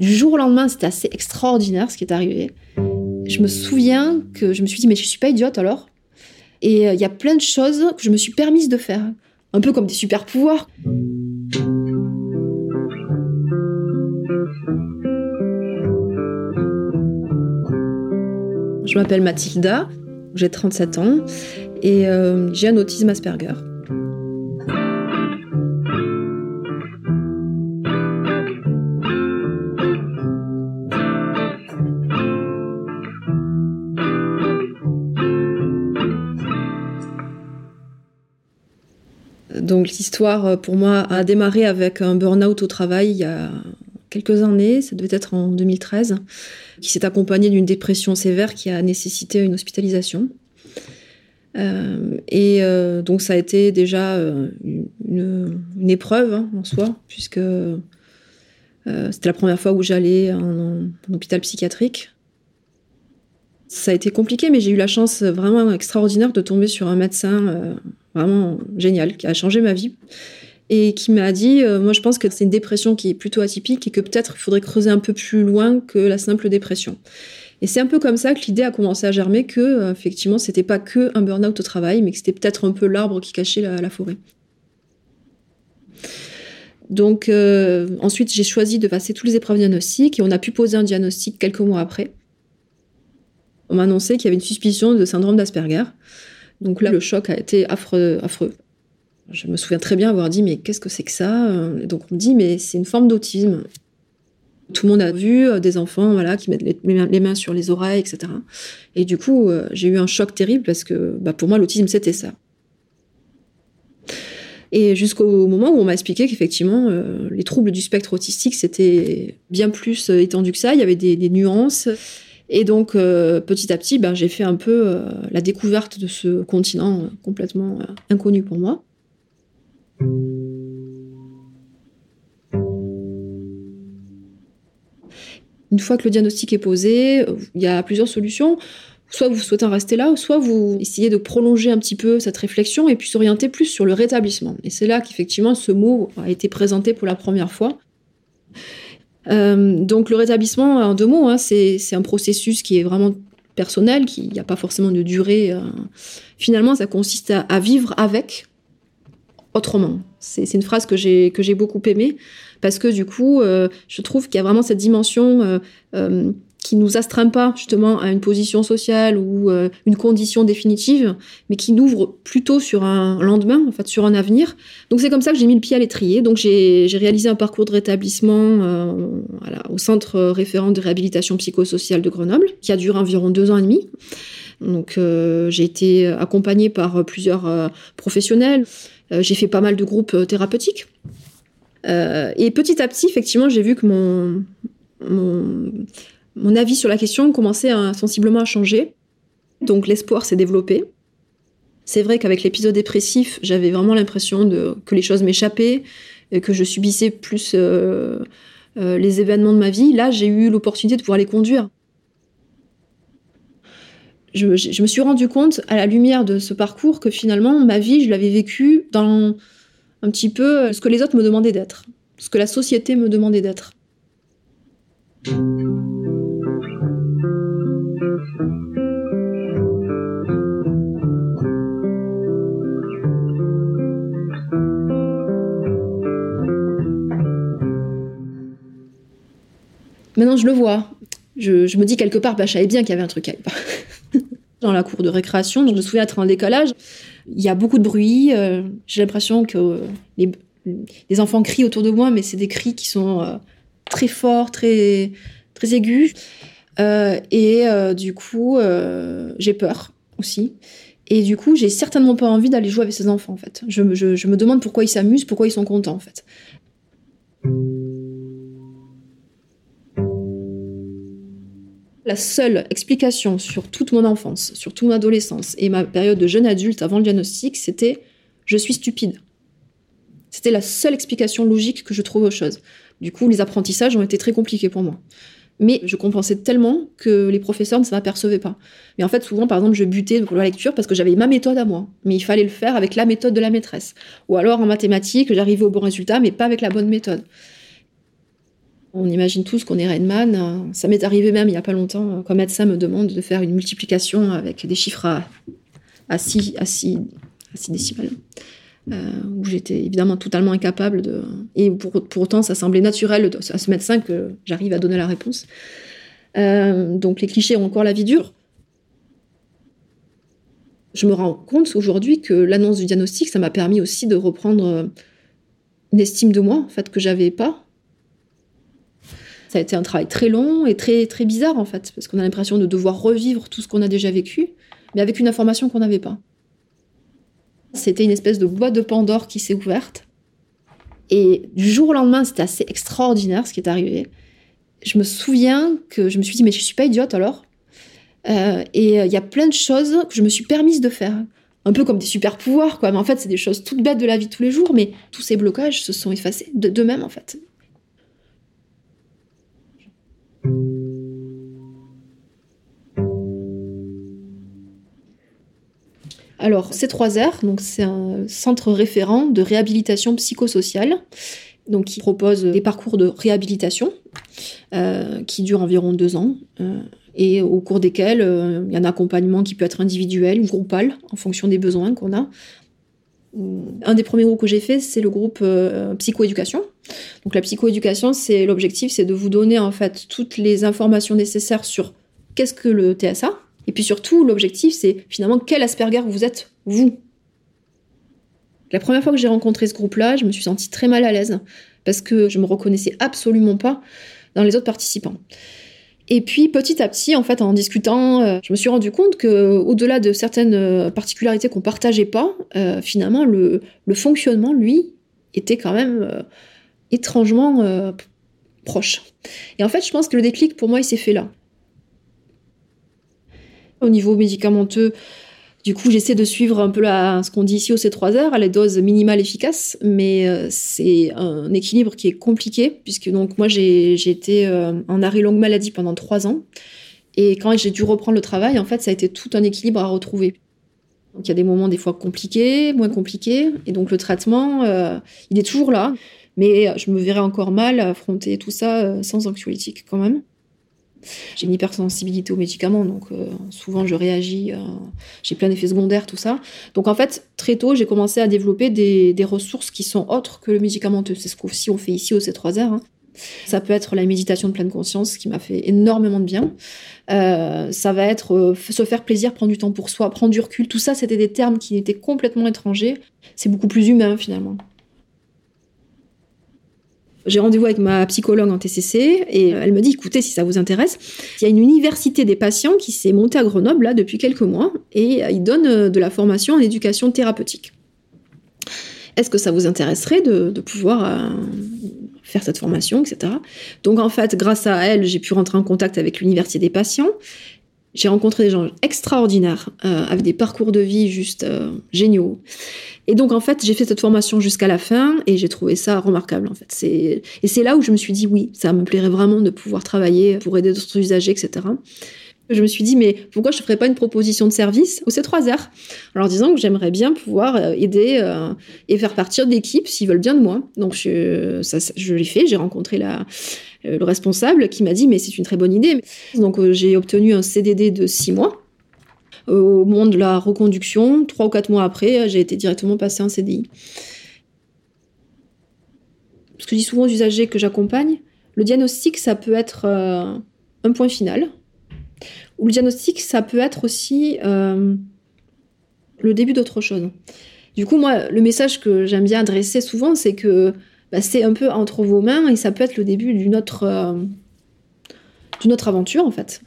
Du jour au lendemain, c'était assez extraordinaire ce qui est arrivé. Je me souviens que je me suis dit, mais je suis pas idiote alors? Et euh, il y a plein de choses que je me suis permise de faire. Un peu comme des super pouvoirs. Je m'appelle Mathilda, j'ai 37 ans et euh, j'ai un autisme Asperger. Donc l'histoire pour moi a démarré avec un burn-out au travail il y a quelques années, ça devait être en 2013, qui s'est accompagné d'une dépression sévère qui a nécessité une hospitalisation. Euh, et euh, donc ça a été déjà euh, une, épreuve hein, en soi, puisque c'était la première fois où j'allais en, hôpital psychiatrique. Ça a été compliqué, mais j'ai eu la chance vraiment extraordinaire de tomber sur un médecin vraiment génial, qui a changé ma vie et qui m'a dit euh, moi je pense que c'est une dépression qui est plutôt atypique et que peut-être il faudrait creuser un peu plus loin que la simple dépression. Et c'est un peu comme ça que l'idée a commencé à germer que euh, effectivement c'était pas que un burn-out au travail mais que c'était peut-être un peu l'arbre qui cachait la, forêt. Donc euh, ensuite j'ai choisi de passer tous les épreuves diagnostiques et on a pu poser un diagnostic quelques mois après. On m'a annoncé qu'il y avait une suspicion de syndrome d'Asperger. Donc là le choc a été affreux, affreux. Je me souviens très bien avoir dit mais qu'est-ce que c'est que ça Donc on me dit mais c'est une forme d'autisme. Tout le monde a vu euh, des enfants voilà qui mettent les mains sur les oreilles, etc. Et du coup euh, j'ai eu un choc terrible parce que bah, pour moi l'autisme c'était ça. Et jusqu'au moment où on m'a expliqué qu'effectivement, euh, les troubles du spectre autistique, c'était bien plus étendu que ça. Il y avait des, nuances. Et donc, petit à petit, ben, j'ai fait un peu la découverte de ce continent complètement inconnu pour moi. Une fois que le diagnostic est posé, il y a plusieurs solutions. Soit vous souhaitez en rester là, soit vous essayez de prolonger un petit peu cette réflexion et puis s'orienter plus sur le rétablissement. Et c'est là qu'effectivement ce mot a été présenté pour la première fois. Euh, donc le rétablissement, en deux mots, hein, c'est un processus qui est vraiment personnel, qui n'y a pas forcément de durée. Euh. Finalement, ça consiste à vivre avec autrement. C'est une phrase que j'ai que j'ai beaucoup aimée parce que du coup, euh, je trouve qu'il y a vraiment cette dimension qui nous astreint pas justement à une position sociale ou une condition définitive, mais qui nous ouvre plutôt sur un lendemain, en fait, sur un avenir. Donc c'est comme ça que j'ai mis le pied à l'étrier. Donc j'ai réalisé un parcours de rétablissement au centre référent de réhabilitation psychosociale de Grenoble, qui a duré environ deux ans et demi. Donc j'ai été accompagnée par plusieurs professionnels. Euh, j'ai fait pas mal de groupes euh, thérapeutiques. Euh, et petit à petit, effectivement, j'ai vu que mon, avis sur la question commençait sensiblement à changer. Donc l'espoir s'est développé. C'est vrai qu'avec l'épisode dépressif, j'avais vraiment l'impression que les choses m'échappaient, que je subissais plus les événements de ma vie. Là, j'ai eu l'opportunité de pouvoir les conduire je, me suis rendu compte à la lumière de ce parcours que finalement ma vie, je l'avais vécue dans un petit peu ce que les autres me demandaient d'être, ce que la société me demandait d'être. Maintenant, je le vois. Je, me dis quelque part, bah, je savais bien qu'il y avait un truc à dans la cour de récréation. je me souviens être en décalage. Il y a beaucoup de bruit. Euh, j'ai l'impression que les, enfants crient autour de moi, mais c'est des cris qui sont euh, très forts, très, très aigus. Euh, et du coup, j'ai peur aussi. Et du coup, j'ai certainement pas envie d'aller jouer avec ces enfants, en fait. Je, je me demande pourquoi ils s'amusent, pourquoi ils sont contents, en fait. La seule explication sur toute mon enfance, sur toute mon adolescence et ma période de jeune adulte avant le diagnostic, c'était je suis stupide. C'était la seule explication logique que je trouvais aux choses. Du coup, les apprentissages ont été très compliqués pour moi. Mais je compensais tellement que les professeurs ne s'en apercevaient pas. Mais en fait, souvent, par exemple, je butais pour la lecture parce que j'avais ma méthode à moi. Mais il fallait le faire avec la méthode de la maîtresse. Ou alors en mathématiques, j'arrivais au bon résultat, mais pas avec la bonne méthode. On imagine tous qu'on est Rainman. Ça m'est arrivé même il n'y a pas longtemps, quand médecin me demande de faire une multiplication avec des chiffres à, à 6, à décimales. Euh, où j'étais évidemment totalement incapable de. Et pour, autant, ça semblait naturel à ce médecin que j'arrive à donner la réponse. Euh, donc les clichés ont encore la vie dure. Je me rends compte aujourd'hui que l'annonce du diagnostic, ça m'a permis aussi de reprendre une estime de moi, en fait, que j'avais pas. Ça a été un travail très long et très, très bizarre, en fait, parce qu'on a l'impression de devoir revivre tout ce qu'on a déjà vécu, mais avec une information qu'on n'avait pas. C'était une espèce de boîte de Pandore qui s'est ouverte. Et du jour au lendemain, c'était assez extraordinaire ce qui est arrivé. Je me souviens que je me suis dit, mais je suis pas idiote alors. Euh, et euh, il y a plein de choses que je me suis permise de faire. Un peu comme des super pouvoirs, quoi. Mais en fait, c'est des choses toutes bêtes de la vie de tous les jours, mais tous ces blocages se sont effacés d'eux-mêmes, en fait. Alors, C3R, donc c'est un centre référent de réhabilitation psychosociale, donc qui propose des parcours de réhabilitation euh, qui durent environ deux ans. Euh, et au cours desquels euh, il y a un accompagnement qui peut être individuel ou groupal en fonction des besoins qu'on a. Un des premiers groupes que j'ai fait, c'est le groupe psychoéducation. Donc la psychoéducation, c'est l'objectif, c'est de vous donner en fait toutes les informations nécessaires sur qu'est-ce que le TSA, et puis surtout, l'objectif, c'est finalement quel Asperger vous êtes, vous. La première fois que j'ai rencontré ce groupe-là, je me suis sentie très mal à l'aise parce que je me reconnaissais absolument pas dans les autres participants. Et puis petit à petit, en fait, en discutant, euh, je me suis rendu compte que, au-delà de certaines euh, particularités qu'on partageait pas, euh, finalement, le, fonctionnement, lui, était quand même étrangement proche. Et en fait, je pense que le déclic pour moi, il s'est fait là. Au niveau médicamenteux, du coup, j'essaie de suivre un peu ce qu'on dit ici au C3R, à la dose minimale efficace, mais euh, c'est un équilibre qui est compliqué, puisque donc moi j'ai été euh, en arrêt longue maladie pendant trois ans, et quand j'ai dû reprendre le travail, en fait, ça a été tout un équilibre à retrouver. Donc il y a des moments des fois compliqués, moins compliqués, et donc le traitement, euh, il est toujours là, mais je me verrais encore mal affronter tout ça sans anxiolytique quand même. J'ai une hypersensibilité aux médicaments, donc euh, souvent je réagis, euh, j'ai plein d'effets secondaires, tout ça. Donc en fait, très tôt, j'ai commencé à développer des, ressources qui sont autres que le médicamenteux. C'est ce qu'on fait ici au C3R. Hein. Ça peut être la méditation de pleine conscience qui m'a fait énormément de bien. Euh, ça va être se faire plaisir, prendre du temps pour soi, prendre du recul. Tout ça, c'était des termes qui étaient complètement étrangers. C'est beaucoup plus humain finalement. J'ai rendez-vous avec ma psychologue en TCC et elle me dit écoutez, si ça vous intéresse, il y a une université des patients qui s'est montée à Grenoble là depuis quelques mois et ils donnent euh, de la formation en éducation thérapeutique. Est-ce que ça vous intéresserait de, pouvoir euh, faire cette formation, etc. Donc en fait, grâce à elle, j'ai pu rentrer en contact avec l'université des patients. J'ai rencontré des gens extraordinaires, euh, avec des parcours de vie juste géniaux. Et donc, en fait, j'ai fait cette formation jusqu'à la fin et j'ai trouvé ça remarquable, en fait. Et c'est là où je me suis dit, oui, ça me plairait vraiment de pouvoir travailler pour aider d'autres usagers, etc. Je me suis dit, mais pourquoi je ne ferais pas une proposition de service au C3R En leur disant que j'aimerais bien pouvoir euh, aider euh, et faire partir de l'équipe s'ils veulent bien de moi. Donc, je, je l'ai fait, j'ai rencontré la, euh, le responsable qui m'a dit, mais c'est une très bonne idée. Donc, j'ai obtenu un CDD de six mois au moment de la reconduction, trois ou quatre mois après, j'ai été directement passé en CDI. Ce que je dis souvent aux usagers que j'accompagne, le diagnostic, ça peut être un point final. Ou le diagnostic, ça peut être aussi euh, le début d'autre chose. Du coup, moi, le message que j'aime bien adresser souvent, c'est que bah, c'est un peu entre vos mains et ça peut être le début d'une autre, euh, d'une autre aventure, en fait.